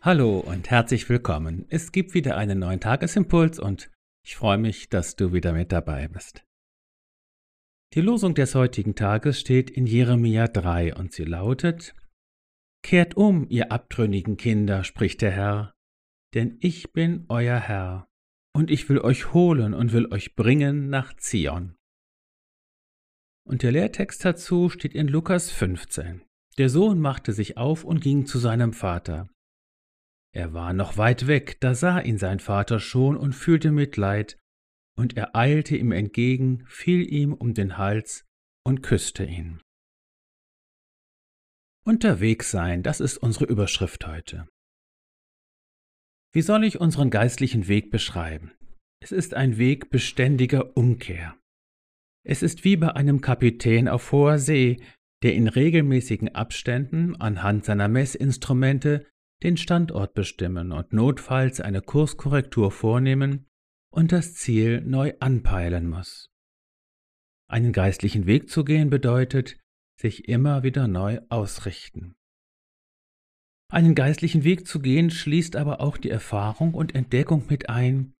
Hallo und herzlich willkommen. Es gibt wieder einen neuen Tagesimpuls und ich freue mich, dass du wieder mit dabei bist. Die Losung des heutigen Tages steht in Jeremia 3 und sie lautet: Kehrt um, ihr abtrünnigen Kinder, spricht der Herr, denn ich bin euer Herr, und ich will euch holen und will euch bringen nach Zion. Und der Lehrtext dazu steht in Lukas 15. Der Sohn machte sich auf und ging zu seinem Vater. Er war noch weit weg, da sah ihn sein Vater schon und fühlte Mitleid, und er eilte ihm entgegen, fiel ihm um den Hals und küsste ihn. Unterwegs sein, das ist unsere Überschrift heute. Wie soll ich unseren geistlichen Weg beschreiben? Es ist ein Weg beständiger Umkehr. Es ist wie bei einem Kapitän auf hoher See, der in regelmäßigen Abständen anhand seiner Messinstrumente den Standort bestimmen und notfalls eine Kurskorrektur vornehmen und das Ziel neu anpeilen muss. Einen geistlichen Weg zu gehen bedeutet, sich immer wieder neu ausrichten. Einen geistlichen Weg zu gehen schließt aber auch die Erfahrung und Entdeckung mit ein,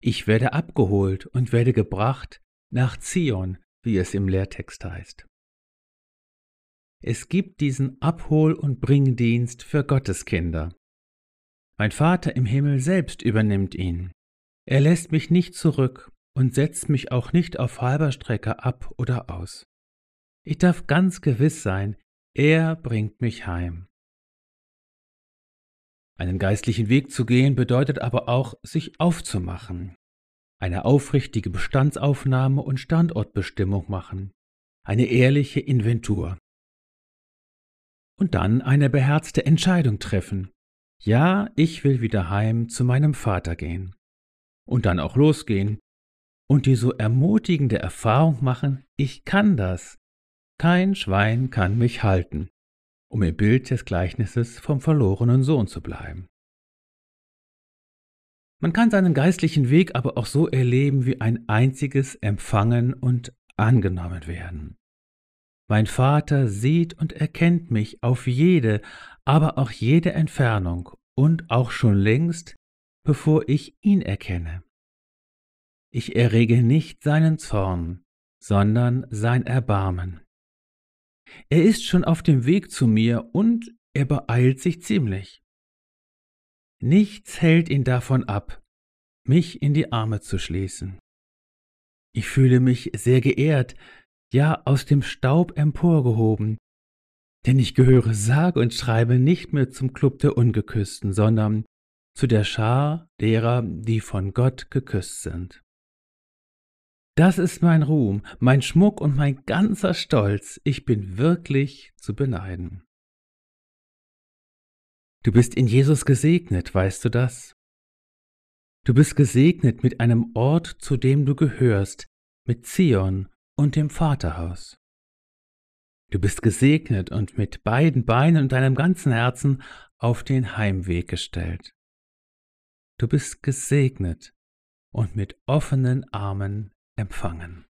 ich werde abgeholt und werde gebracht nach Zion, wie es im Lehrtext heißt. Es gibt diesen Abhol- und Bringdienst für Gotteskinder. Mein Vater im Himmel selbst übernimmt ihn. Er lässt mich nicht zurück und setzt mich auch nicht auf halber Strecke ab oder aus. Ich darf ganz gewiss sein, er bringt mich heim. Einen geistlichen Weg zu gehen bedeutet aber auch, sich aufzumachen, eine aufrichtige Bestandsaufnahme und Standortbestimmung machen, eine ehrliche Inventur und dann eine beherzte Entscheidung treffen. Ja, ich will wieder heim zu meinem Vater gehen. Und dann auch losgehen und die so ermutigende Erfahrung machen, ich kann das. Kein Schwein kann mich halten, um im Bild des Gleichnisses vom verlorenen Sohn zu bleiben. Man kann seinen geistlichen Weg aber auch so erleben wie ein einziges Empfangen und angenommen werden. Mein Vater sieht und erkennt mich auf jede, aber auch jede Entfernung und auch schon längst, bevor ich ihn erkenne. Ich errege nicht seinen Zorn, sondern sein Erbarmen. Er ist schon auf dem Weg zu mir und er beeilt sich ziemlich. Nichts hält ihn davon ab, mich in die Arme zu schließen. Ich fühle mich sehr geehrt, ja aus dem Staub emporgehoben. Denn ich gehöre sage und schreibe nicht mehr zum Klub der Ungeküssten, sondern zu der Schar derer, die von Gott geküsst sind. Das ist mein Ruhm, mein Schmuck und mein ganzer Stolz. Ich bin wirklich zu beneiden. Du bist in Jesus gesegnet, weißt du das? Du bist gesegnet mit einem Ort, zu dem du gehörst, mit Zion und dem Vaterhaus. Du bist gesegnet und mit beiden Beinen und deinem ganzen Herzen auf den Heimweg gestellt. Du bist gesegnet und mit offenen Armen empfangen.